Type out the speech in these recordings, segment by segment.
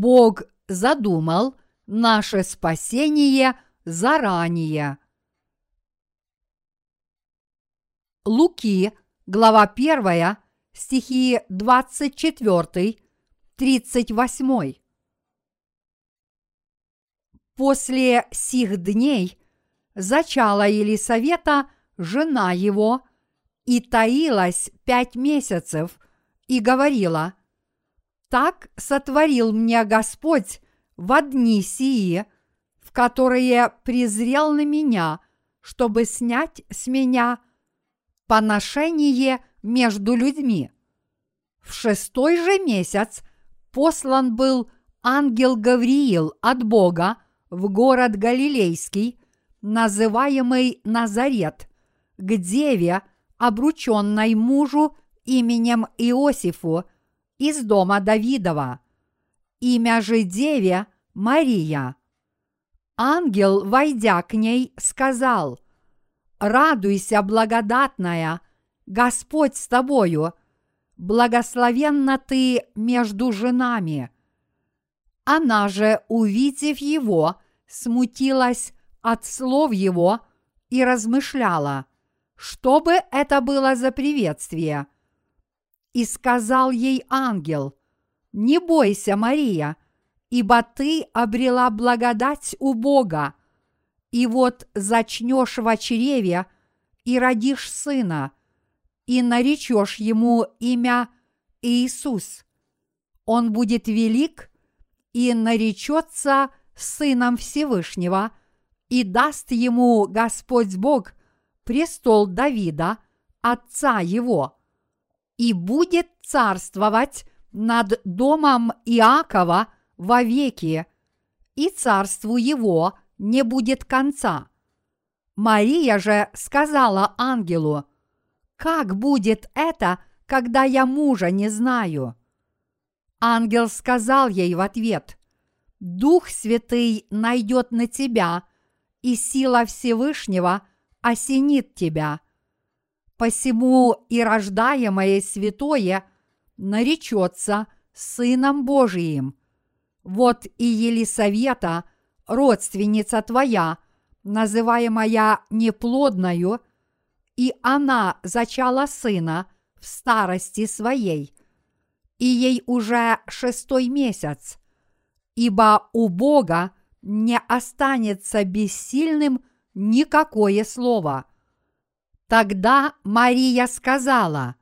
Бог задумал наше спасение заранее. Луки, глава 1, стихи 24, 38. После сих дней зачала Елисавета жена его и таилась пять месяцев и говорила, «Так сотворил мне Господь в дни сии, в которые презрел на меня, чтобы снять с меня поношение между людьми. В шестой же месяц послан был ангел Гавриил от Бога в город Галилейский, называемый Назарет, к деве, обрученной мужу именем Иосифу из дома Давидова. Имя же деве Мария. Ангел, войдя к ней, сказал, «Радуйся, благодатная, Господь с тобою, благословенна ты между женами». Она же, увидев его, смутилась от слов его и размышляла, что бы это было за приветствие. И сказал ей ангел, «Не бойся, Мария, ибо ты обрела благодать у Бога, и вот зачнешь в чреве и родишь сына, и наречешь ему имя Иисус. Он будет велик и наречется Сыном Всевышнего, и даст ему Господь Бог престол Давида, отца его, и будет царствовать над домом Иакова вовеки, и царству его не будет конца. Мария же сказала ангелу, «Как будет это, когда я мужа не знаю?» Ангел сказал ей в ответ, Дух Святый найдет на тебя, и сила Всевышнего осенит тебя. Посему и рождаемое святое наречется Сыном Божиим. Вот и Елисавета, родственница твоя, называемая неплодною, и она зачала сына в старости своей, и ей уже шестой месяц, ибо у Бога не останется бессильным никакое слово. Тогда Мария сказала,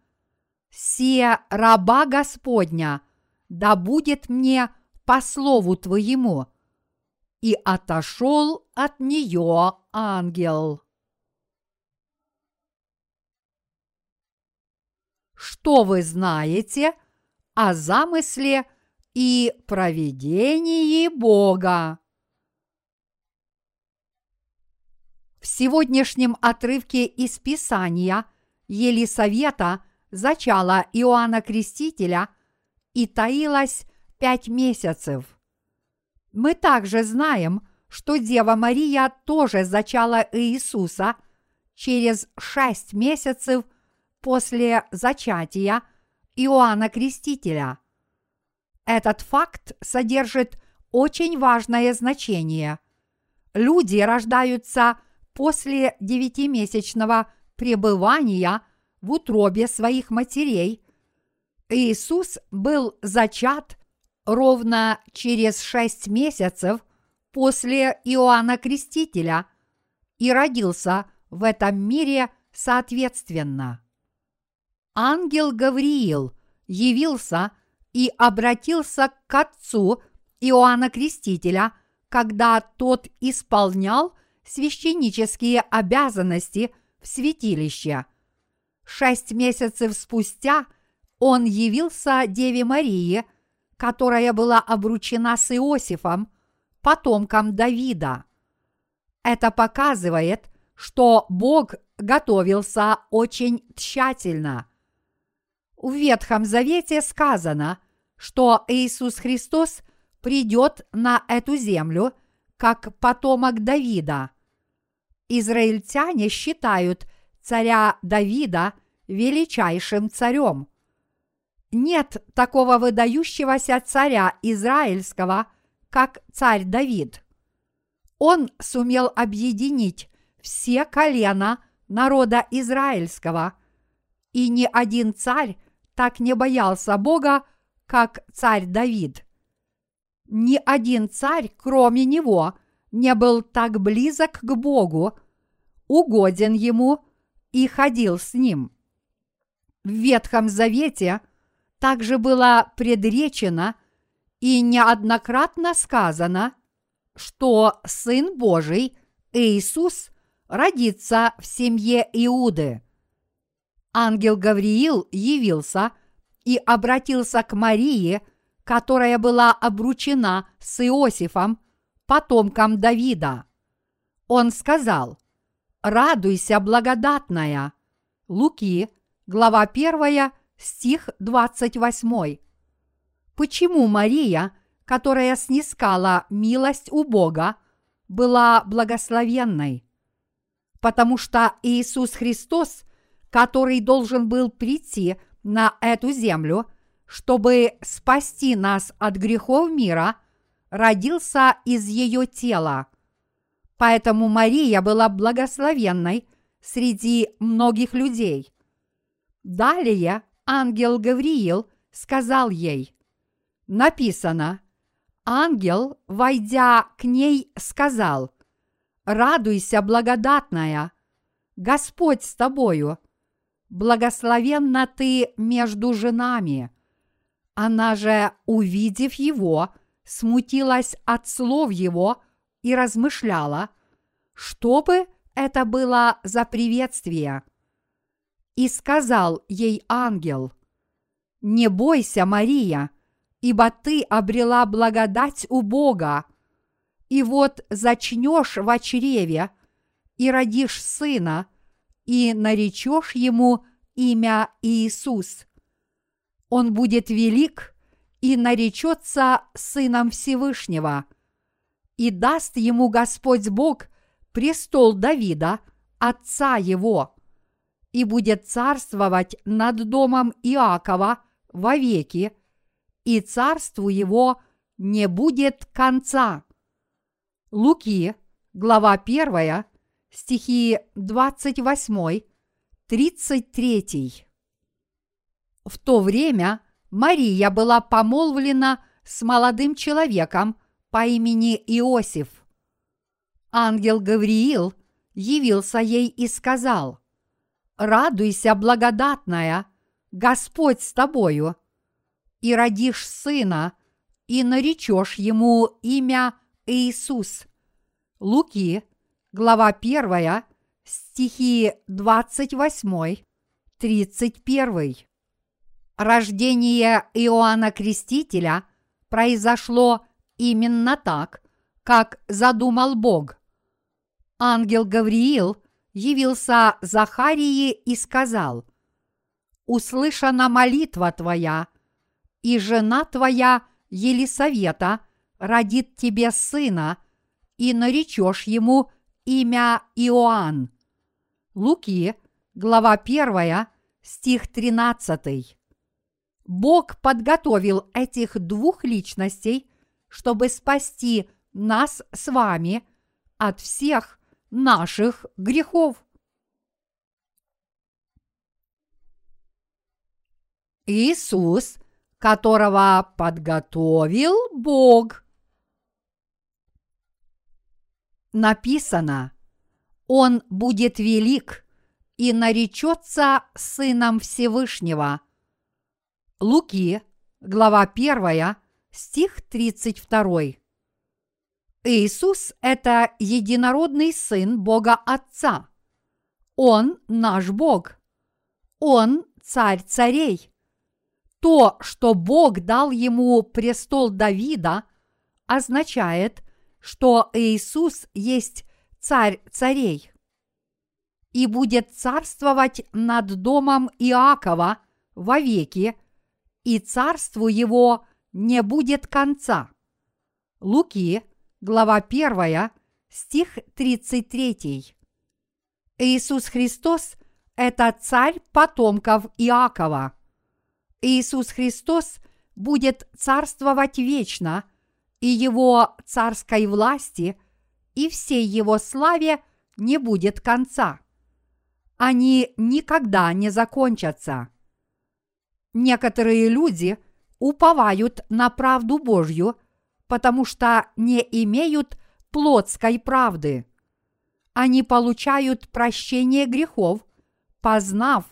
«Сия раба Господня, да будет мне по слову Твоему». И отошел от нее ангел. Что вы знаете о замысле – и проведении Бога. В сегодняшнем отрывке из Писания Елисавета зачала Иоанна Крестителя и таилась пять месяцев. Мы также знаем, что Дева Мария тоже зачала Иисуса через шесть месяцев после зачатия Иоанна Крестителя – этот факт содержит очень важное значение. Люди рождаются после девятимесячного пребывания в утробе своих матерей. Иисус был зачат ровно через шесть месяцев после Иоанна Крестителя и родился в этом мире соответственно. Ангел Гавриил явился и обратился к отцу Иоанна Крестителя, когда тот исполнял священнические обязанности в святилище. Шесть месяцев спустя он явился Деве Марии, которая была обручена с Иосифом, потомком Давида. Это показывает, что Бог готовился очень тщательно. В Ветхом Завете сказано, что Иисус Христос придет на эту землю как потомок Давида. Израильтяне считают царя Давида величайшим царем. нет такого выдающегося царя израильского, как царь Давид. Он сумел объединить все колена народа израильского, и ни один царь так не боялся Бога, как царь Давид. Ни один царь, кроме него, не был так близок к Богу, угоден ему и ходил с ним. В Ветхом Завете также было предречено и неоднократно сказано, что Сын Божий, Иисус, родится в семье Иуды. Ангел Гавриил явился и обратился к Марии, которая была обручена с Иосифом, потомком Давида. Он сказал, «Радуйся, благодатная». Луки, глава 1, стих 28. Почему Мария, которая снискала милость у Бога, была благословенной? Потому что Иисус Христос, который должен был прийти на эту землю, чтобы спасти нас от грехов мира, родился из ее тела. Поэтому Мария была благословенной среди многих людей. Далее ангел Гавриил сказал ей, написано, ангел, войдя к ней, сказал, «Радуйся, благодатная, Господь с тобою, благословенна ты между женами». Она же, увидев его, смутилась от слов его и размышляла, что бы это было за приветствие. И сказал ей ангел, «Не бойся, Мария, ибо ты обрела благодать у Бога, и вот зачнешь в чреве и родишь сына, и наречешь ему имя Иисус. Он будет велик и наречется Сыном Всевышнего, и даст ему Господь Бог престол Давида, отца его, и будет царствовать над домом Иакова вовеки, и царству его не будет конца. Луки, глава 1, стихи 28, 33. В то время Мария была помолвлена с молодым человеком по имени Иосиф. Ангел Гавриил явился ей и сказал, «Радуйся, благодатная, Господь с тобою, и родишь сына, и наречешь ему имя Иисус». Луки, глава 1, стихи 28, 31. Рождение Иоанна Крестителя произошло именно так, как задумал Бог. Ангел Гавриил явился Захарии и сказал, «Услышана молитва твоя, и жена твоя Елисавета родит тебе сына, и наречешь ему имя Иоанн». Луки, глава 1, стих 13. Бог подготовил этих двух личностей, чтобы спасти нас с вами от всех наших грехов. Иисус, которого подготовил Бог. Написано, Он будет велик и наречется Сыном Всевышнего – Луки, глава 1, стих 32. Иисус – это единородный Сын Бога Отца. Он наш Бог. Он царь царей. То, что Бог дал ему престол Давида, означает, что Иисус есть царь царей и будет царствовать над домом Иакова вовеки – и царству его не будет конца. Луки, глава 1, стих 33. Иисус Христос – это царь потомков Иакова. Иисус Христос будет царствовать вечно, и его царской власти и всей его славе не будет конца. Они никогда не закончатся. Некоторые люди уповают на правду Божью, потому что не имеют плотской правды. Они получают прощение грехов, познав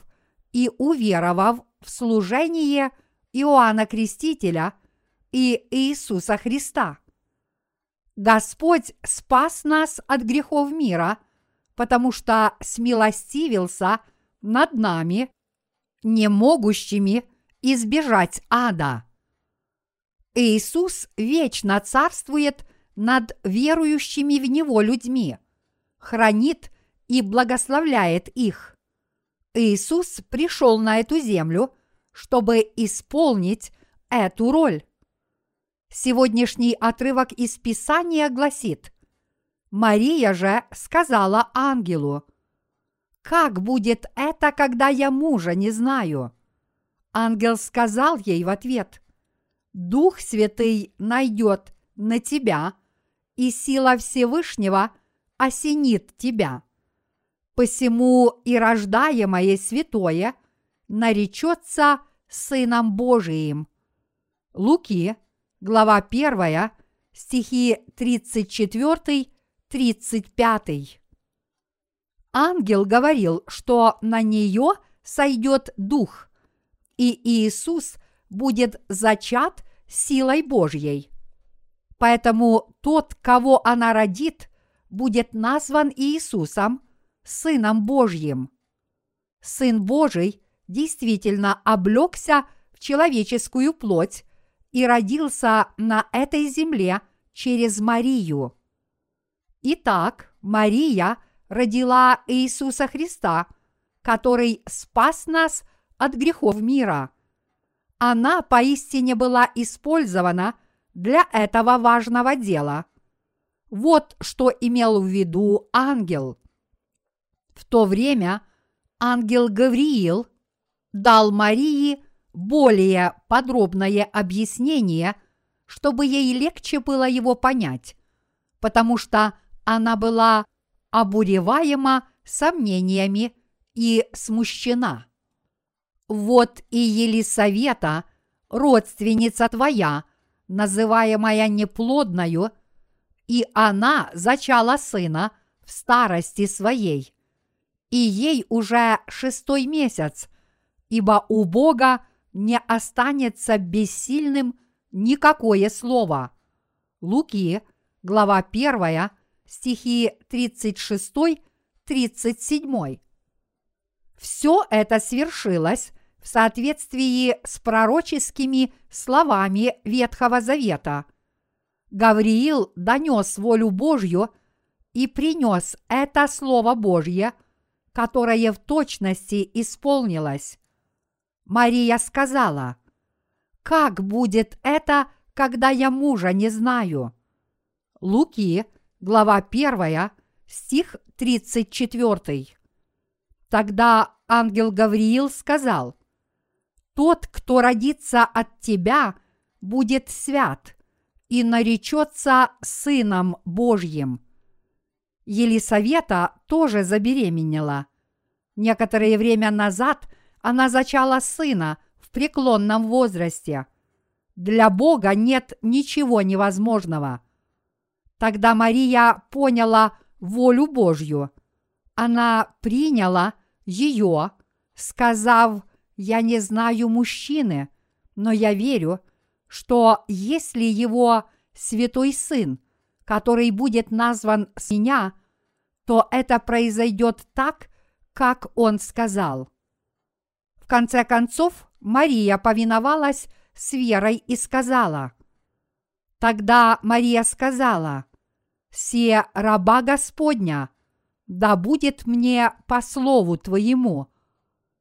и уверовав в служение Иоанна Крестителя и Иисуса Христа. Господь спас нас от грехов мира, потому что смилостивился над нами, не могущими избежать ада. Иисус вечно царствует над верующими в Него людьми, хранит и благословляет их. Иисус пришел на эту землю, чтобы исполнить эту роль. Сегодняшний отрывок из Писания гласит «Мария же сказала ангелу, «Как будет это, когда я мужа не знаю?» Ангел сказал ей в ответ, «Дух Святый найдет на тебя, и сила Всевышнего осенит тебя. Посему и рождаемое святое наречется Сыном Божиим. Луки, глава 1, стихи 34-35. Ангел говорил, что на нее сойдет дух, и Иисус будет зачат силой Божьей. Поэтому тот, кого она родит, будет назван Иисусом, Сыном Божьим. Сын Божий действительно облегся в человеческую плоть и родился на этой земле через Марию. Итак, Мария родила Иисуса Христа, который спас нас от грехов мира. Она поистине была использована для этого важного дела. Вот что имел в виду ангел – в то время ангел Гавриил дал Марии более подробное объяснение, чтобы ей легче было его понять, потому что она была обуреваема сомнениями и смущена. Вот и Елисавета, родственница твоя, называемая неплодною, и она зачала сына в старости своей и ей уже шестой месяц, ибо у Бога не останется бессильным никакое слово. Луки, глава 1, стихи 36-37. Все это свершилось в соответствии с пророческими словами Ветхого Завета. Гавриил донес волю Божью и принес это Слово Божье – которое в точности исполнилось. Мария сказала, «Как будет это, когда я мужа не знаю?» Луки, глава 1, стих 34. Тогда ангел Гавриил сказал, «Тот, кто родится от тебя, будет свят и наречется Сыном Божьим». Елисавета тоже забеременела. Некоторое время назад она зачала сына в преклонном возрасте. Для Бога нет ничего невозможного. Тогда Мария поняла волю Божью. Она приняла ее, сказав, «Я не знаю мужчины, но я верю, что если его святой сын – который будет назван с меня, то это произойдет так, как он сказал. В конце концов, Мария повиновалась с верой и сказала. Тогда Мария сказала, «Се раба Господня, да будет мне по слову Твоему».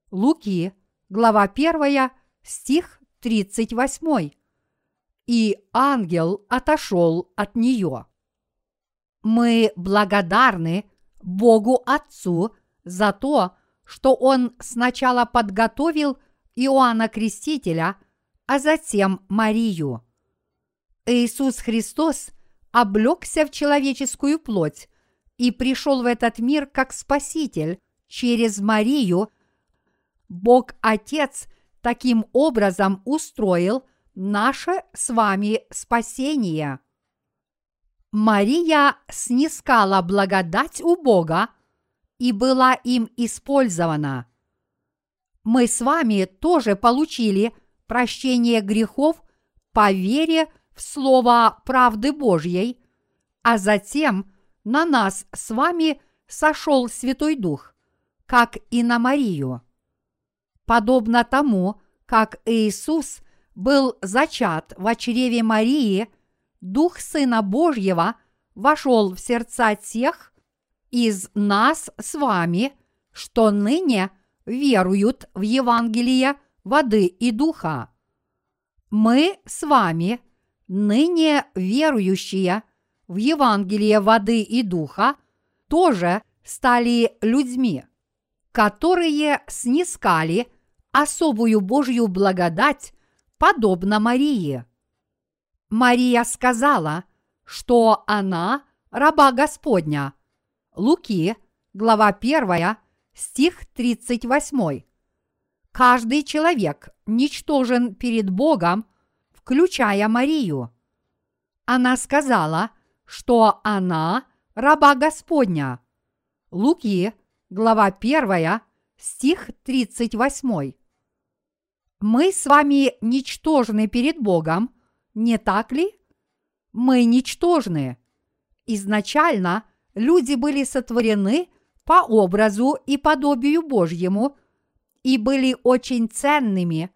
Луки, глава 1, стих 38. И ангел отошел от нее. Мы благодарны Богу Отцу за то, что Он сначала подготовил Иоанна Крестителя, а затем Марию. Иисус Христос облегся в человеческую плоть и пришел в этот мир как Спаситель через Марию. Бог Отец таким образом устроил наше с вами спасение. Мария снискала благодать у Бога и была им использована. Мы с вами тоже получили прощение грехов по вере в Слово правды Божьей, а затем на нас с вами сошел Святой Дух, как и на Марию. Подобно тому, как Иисус был зачат в чреве Марии, Дух Сына Божьего вошел в сердца тех из нас с вами, что ныне веруют в Евангелие воды и духа. Мы с вами, ныне верующие в Евангелие воды и духа, тоже стали людьми, которые снискали особую Божью благодать, подобно Марии. Мария сказала, что она раба Господня. Луки, глава 1, стих 38. Каждый человек ничтожен перед Богом, включая Марию. Она сказала, что она раба Господня. Луки, глава 1, стих 38. Мы с вами ничтожны перед Богом, не так ли? Мы ничтожны. Изначально люди были сотворены по образу и подобию Божьему – и были очень ценными,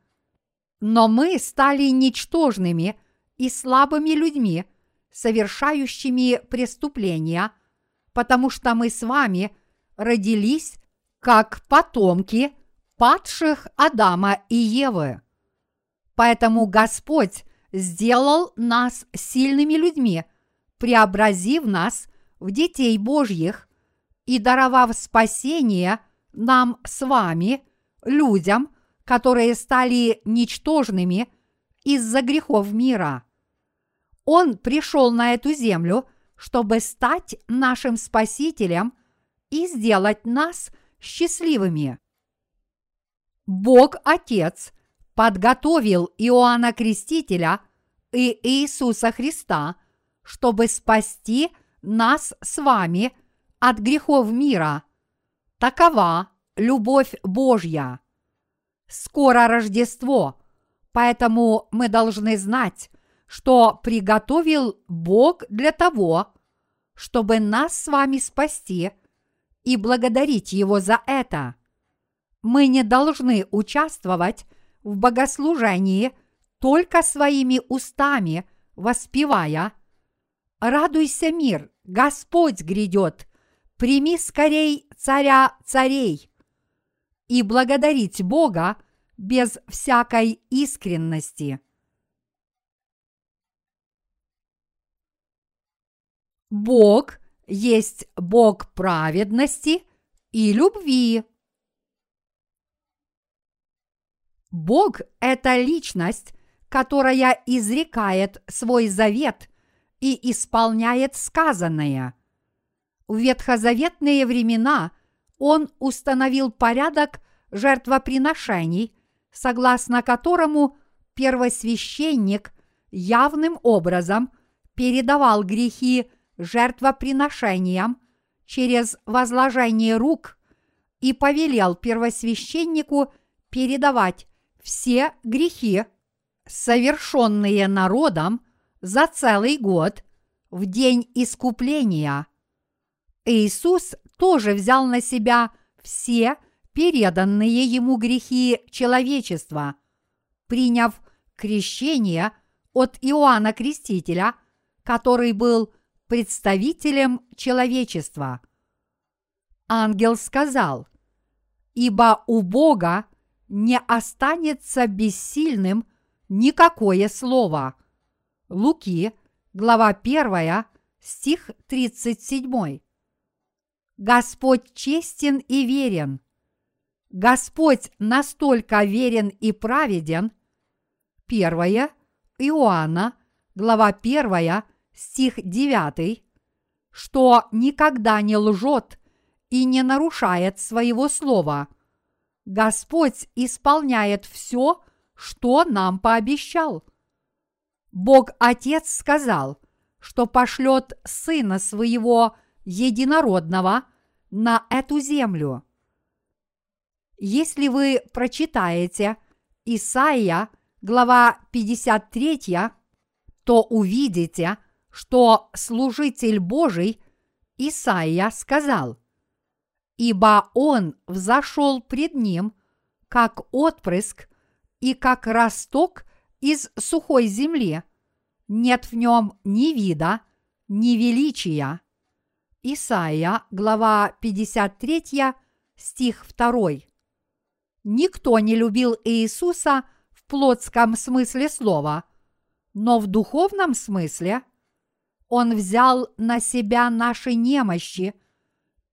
но мы стали ничтожными и слабыми людьми, совершающими преступления, потому что мы с вами родились как потомки падших Адама и Евы. Поэтому Господь сделал нас сильными людьми, преобразив нас в детей Божьих и даровав спасение нам с вами людям, которые стали ничтожными из-за грехов мира. Он пришел на эту землю, чтобы стать нашим Спасителем и сделать нас счастливыми. Бог Отец подготовил Иоанна Крестителя и Иисуса Христа, чтобы спасти нас с вами от грехов мира. Такова любовь Божья. Скоро Рождество, поэтому мы должны знать, что приготовил Бог для того, чтобы нас с вами спасти и благодарить Его за это. Мы не должны участвовать в богослужении только своими устами, воспевая «Радуйся, мир, Господь грядет, прими скорей царя царей» и благодарить Бога без всякой искренности. Бог есть Бог праведности и любви. Бог – это личность, которая изрекает свой завет и исполняет сказанное. В ветхозаветные времена он установил порядок жертвоприношений, согласно которому первосвященник явным образом передавал грехи жертвоприношениям через возложение рук и повелел первосвященнику передавать все грехи, совершенные народом за целый год в день искупления. Иисус тоже взял на себя все переданные ему грехи человечества, приняв крещение от Иоанна Крестителя, который был представителем человечества. Ангел сказал, «Ибо у Бога не останется бессильным никакое слово». Луки, глава 1, стих 37. Господь честен и верен. Господь настолько верен и праведен. Первое Иоанна, глава 1, стих 9, что никогда не лжет и не нарушает своего слова. Господь исполняет все, что нам пообещал. Бог Отец сказал, что пошлет Сына Своего Единородного на эту землю. Если вы прочитаете Исаия, глава 53, то увидите, что служитель Божий Исаия сказал, «Ибо он взошел пред ним, как отпрыск и как росток из сухой земли, нет в нем ни вида, ни величия». Исаия, глава 53, стих 2. Никто не любил Иисуса в плотском смысле слова, но в духовном смысле Он взял на себя наши немощи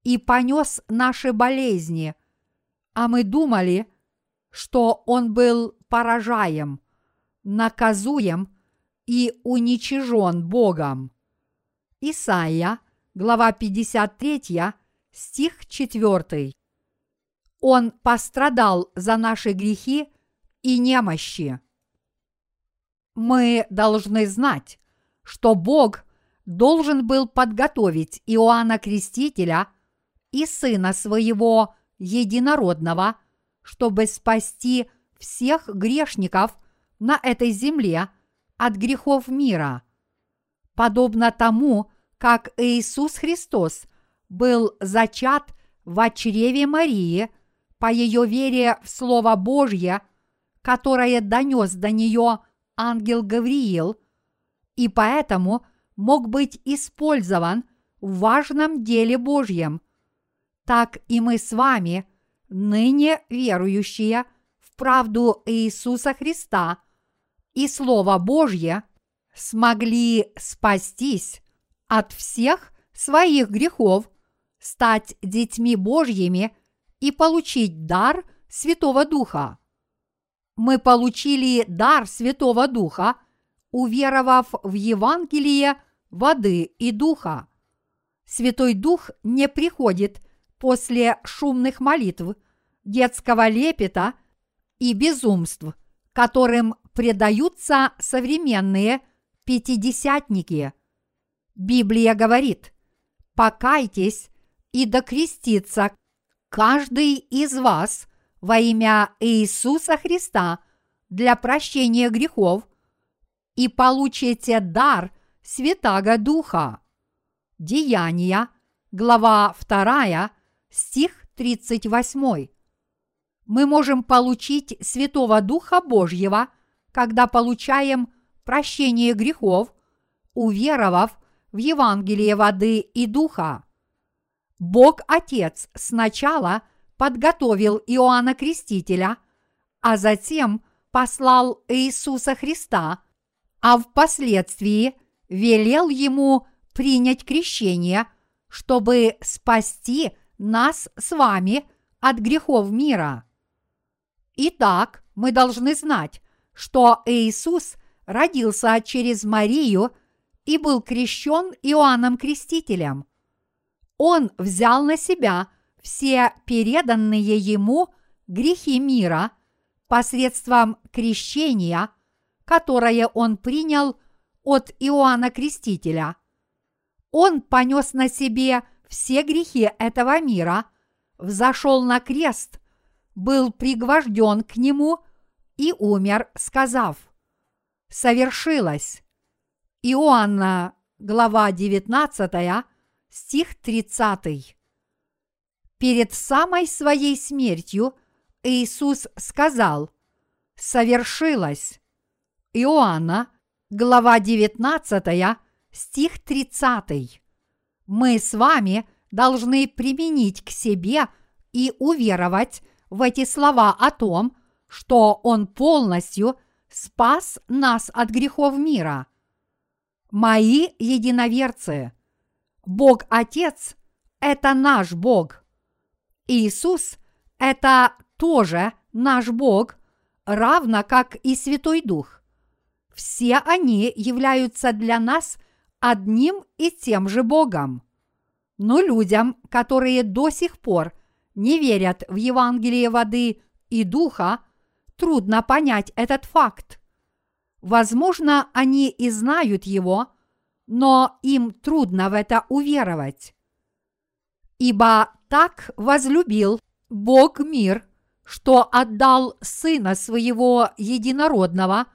и понес наши болезни, а мы думали, что Он был поражаем, наказуем и уничижен Богом. Исайя, глава 53, стих 4. Он пострадал за наши грехи и немощи. Мы должны знать, что Бог должен был подготовить Иоанна Крестителя и сына своего единородного, чтобы спасти всех грешников на этой земле от грехов мира. Подобно тому, как Иисус Христос был зачат в чреве Марии по ее вере в Слово Божье, которое донес до нее ангел Гавриил, и поэтому мог быть использован в важном деле Божьем, так и мы с вами, ныне верующие в правду Иисуса Христа и Слово Божье, смогли спастись от всех своих грехов, стать детьми Божьими и получить дар Святого Духа. Мы получили дар Святого Духа, уверовав в Евангелие воды и духа. Святой Дух не приходит после шумных молитв, детского лепета и безумств, которым предаются современные пятидесятники. Библия говорит, покайтесь и докрестится каждый из вас во имя Иисуса Христа для прощения грехов и получите дар Святаго Духа. Деяния, глава 2, стих 38. Мы можем получить Святого Духа Божьего, когда получаем прощение грехов, уверовав в Евангелие воды и духа. Бог Отец сначала подготовил Иоанна Крестителя, а затем послал Иисуса Христа, а впоследствии велел ему принять крещение, чтобы спасти нас с вами от грехов мира. Итак, мы должны знать, что Иисус родился через Марию и был крещен Иоанном Крестителем – он взял на себя все переданные ему грехи мира посредством крещения, которое он принял от Иоанна Крестителя. Он понес на себе все грехи этого мира, взошел на крест, был пригвожден к нему и умер, сказав «Совершилось». Иоанна, глава 19, стих 30. Перед самой своей смертью Иисус сказал «Совершилось». Иоанна, глава 19, стих 30. Мы с вами должны применить к себе и уверовать в эти слова о том, что Он полностью спас нас от грехов мира. Мои единоверцы, Бог Отец – это наш Бог. Иисус – это тоже наш Бог, равно как и Святой Дух. Все они являются для нас одним и тем же Богом. Но людям, которые до сих пор не верят в Евангелие воды и духа, трудно понять этот факт. Возможно, они и знают его, но им трудно в это уверовать. Ибо так возлюбил Бог мир, что отдал Сына Своего Единородного,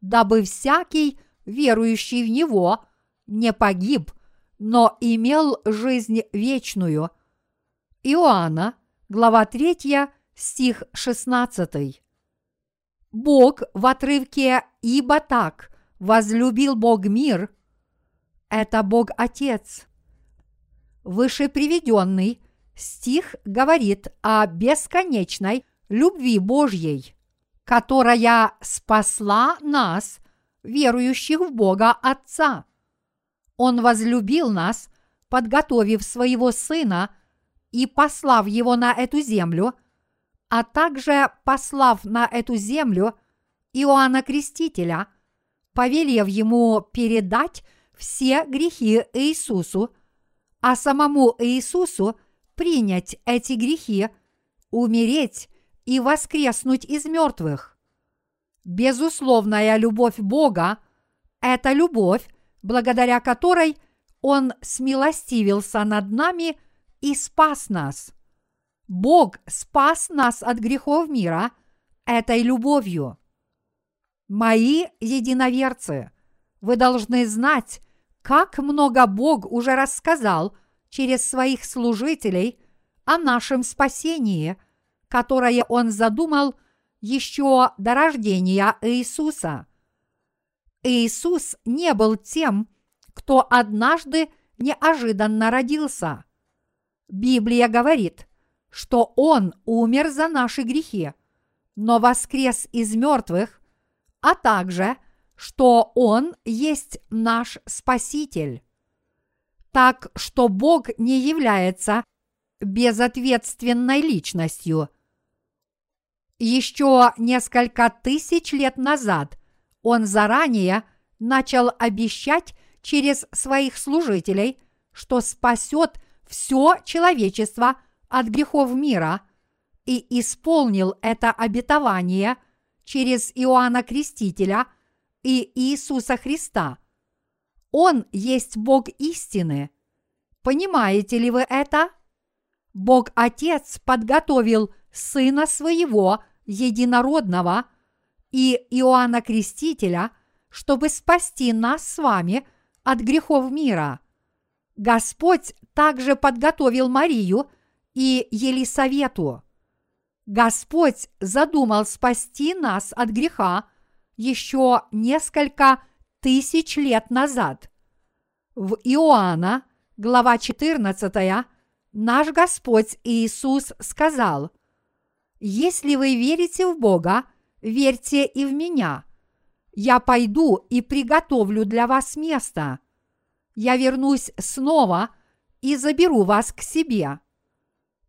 дабы всякий, верующий в Него, не погиб, но имел жизнь вечную. Иоанна, глава 3, стих 16. Бог в отрывке «Ибо так возлюбил Бог мир» – это Бог Отец. Выше приведенный стих говорит о бесконечной любви Божьей, которая спасла нас, верующих в Бога Отца. Он возлюбил нас, подготовив своего Сына и послав его на эту землю – а также послав на эту землю Иоанна Крестителя, повелев ему передать все грехи Иисусу, а самому Иисусу принять эти грехи, умереть и воскреснуть из мертвых. Безусловная любовь Бога – это любовь, благодаря которой Он смилостивился над нами и спас нас – Бог спас нас от грехов мира этой любовью. Мои единоверцы, вы должны знать, как много Бог уже рассказал через своих служителей о нашем спасении, которое Он задумал еще до рождения Иисуса. Иисус не был тем, кто однажды неожиданно родился. Библия говорит – что Он умер за наши грехи, но воскрес из мертвых, а также, что Он есть наш Спаситель. Так что Бог не является безответственной личностью. Еще несколько тысяч лет назад Он заранее начал обещать через своих служителей, что спасет все человечество – от грехов мира и исполнил это обетование через Иоанна Крестителя и Иисуса Христа. Он есть Бог истины. Понимаете ли вы это? Бог Отец подготовил Сына Своего Единородного и Иоанна Крестителя, чтобы спасти нас с вами от грехов мира. Господь также подготовил Марию – и Елисавету. Господь задумал спасти нас от греха еще несколько тысяч лет назад. В Иоанна, глава 14, наш Господь Иисус сказал, «Если вы верите в Бога, верьте и в Меня. Я пойду и приготовлю для вас место. Я вернусь снова и заберу вас к себе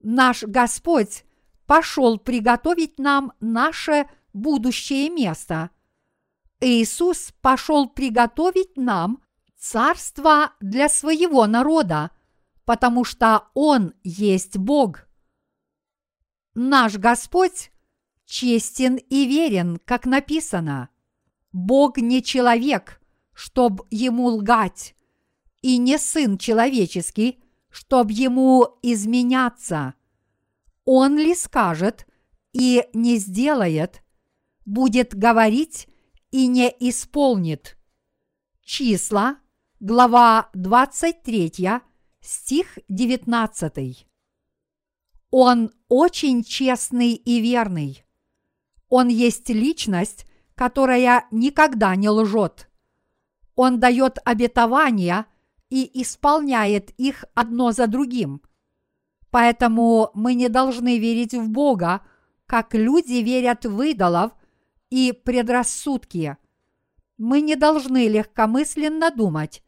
наш Господь пошел приготовить нам наше будущее место. Иисус пошел приготовить нам царство для своего народа, потому что Он есть Бог. Наш Господь честен и верен, как написано. Бог не человек, чтоб ему лгать, и не сын человеческий, чтоб ему изменяться. Он ли скажет и не сделает, будет говорить и не исполнит. Числа, глава 23, стих 19. Он очень честный и верный. Он есть личность, которая никогда не лжет. Он дает обетования и исполняет их одно за другим. Поэтому мы не должны верить в Бога, как люди верят в идолов и предрассудки. Мы не должны легкомысленно думать.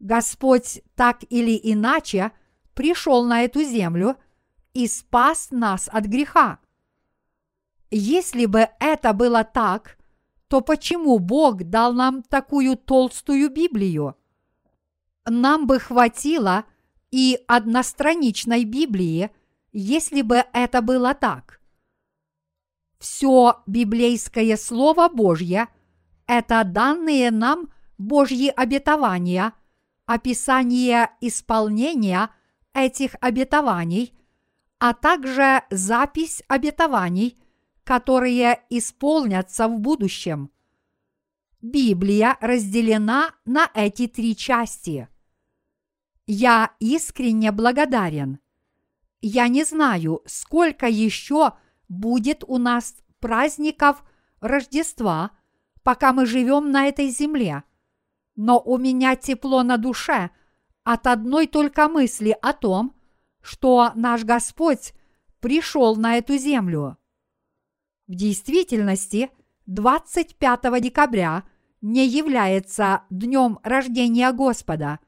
Господь так или иначе пришел на эту землю и спас нас от греха. Если бы это было так, то почему Бог дал нам такую толстую Библию? Нам бы хватило и одностраничной Библии, если бы это было так. Все библейское Слово Божье – это данные нам Божьи обетования, описание исполнения этих обетований, а также запись обетований, которые исполнятся в будущем. Библия разделена на эти три части. Я искренне благодарен. Я не знаю, сколько еще будет у нас праздников Рождества, пока мы живем на этой земле. Но у меня тепло на душе от одной только мысли о том, что наш Господь пришел на эту землю. В действительности, 25 декабря не является днем рождения Господа.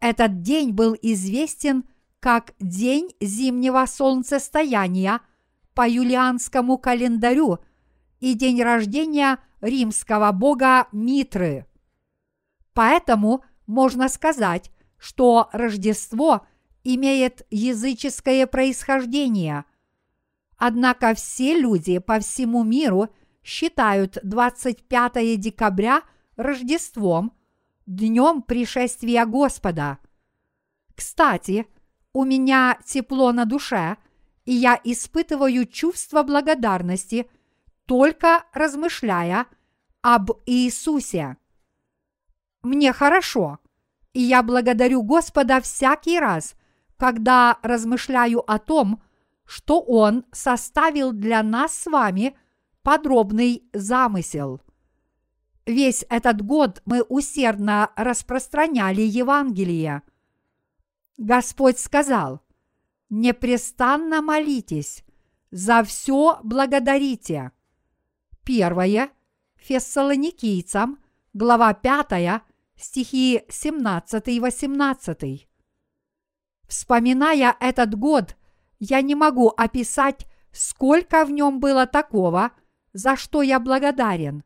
Этот день был известен как День зимнего солнцестояния по юлианскому календарю и день рождения римского бога Митры. Поэтому можно сказать, что Рождество имеет языческое происхождение. Однако все люди по всему миру считают 25 декабря Рождеством, днем пришествия Господа. Кстати, у меня тепло на душе, и я испытываю чувство благодарности, только размышляя об Иисусе. Мне хорошо, и я благодарю Господа всякий раз, когда размышляю о том, что Он составил для нас с вами подробный замысел. Весь этот год мы усердно распространяли Евангелие. Господь сказал, непрестанно молитесь, за все благодарите. Первое, Фессалоникийцам, глава 5, стихи 17 и 18. Вспоминая этот год, я не могу описать, сколько в нем было такого, за что я благодарен.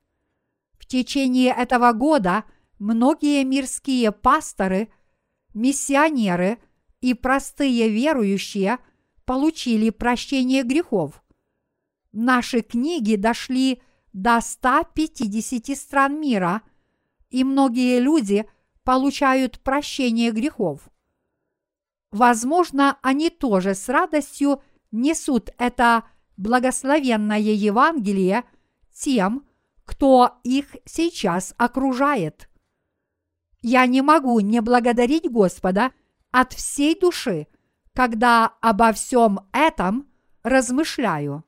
В течение этого года многие мирские пасторы, миссионеры и простые верующие получили прощение грехов. Наши книги дошли до 150 стран мира, и многие люди получают прощение грехов. Возможно, они тоже с радостью несут это благословенное Евангелие тем, кто их сейчас окружает. Я не могу не благодарить Господа от всей души, когда обо всем этом размышляю.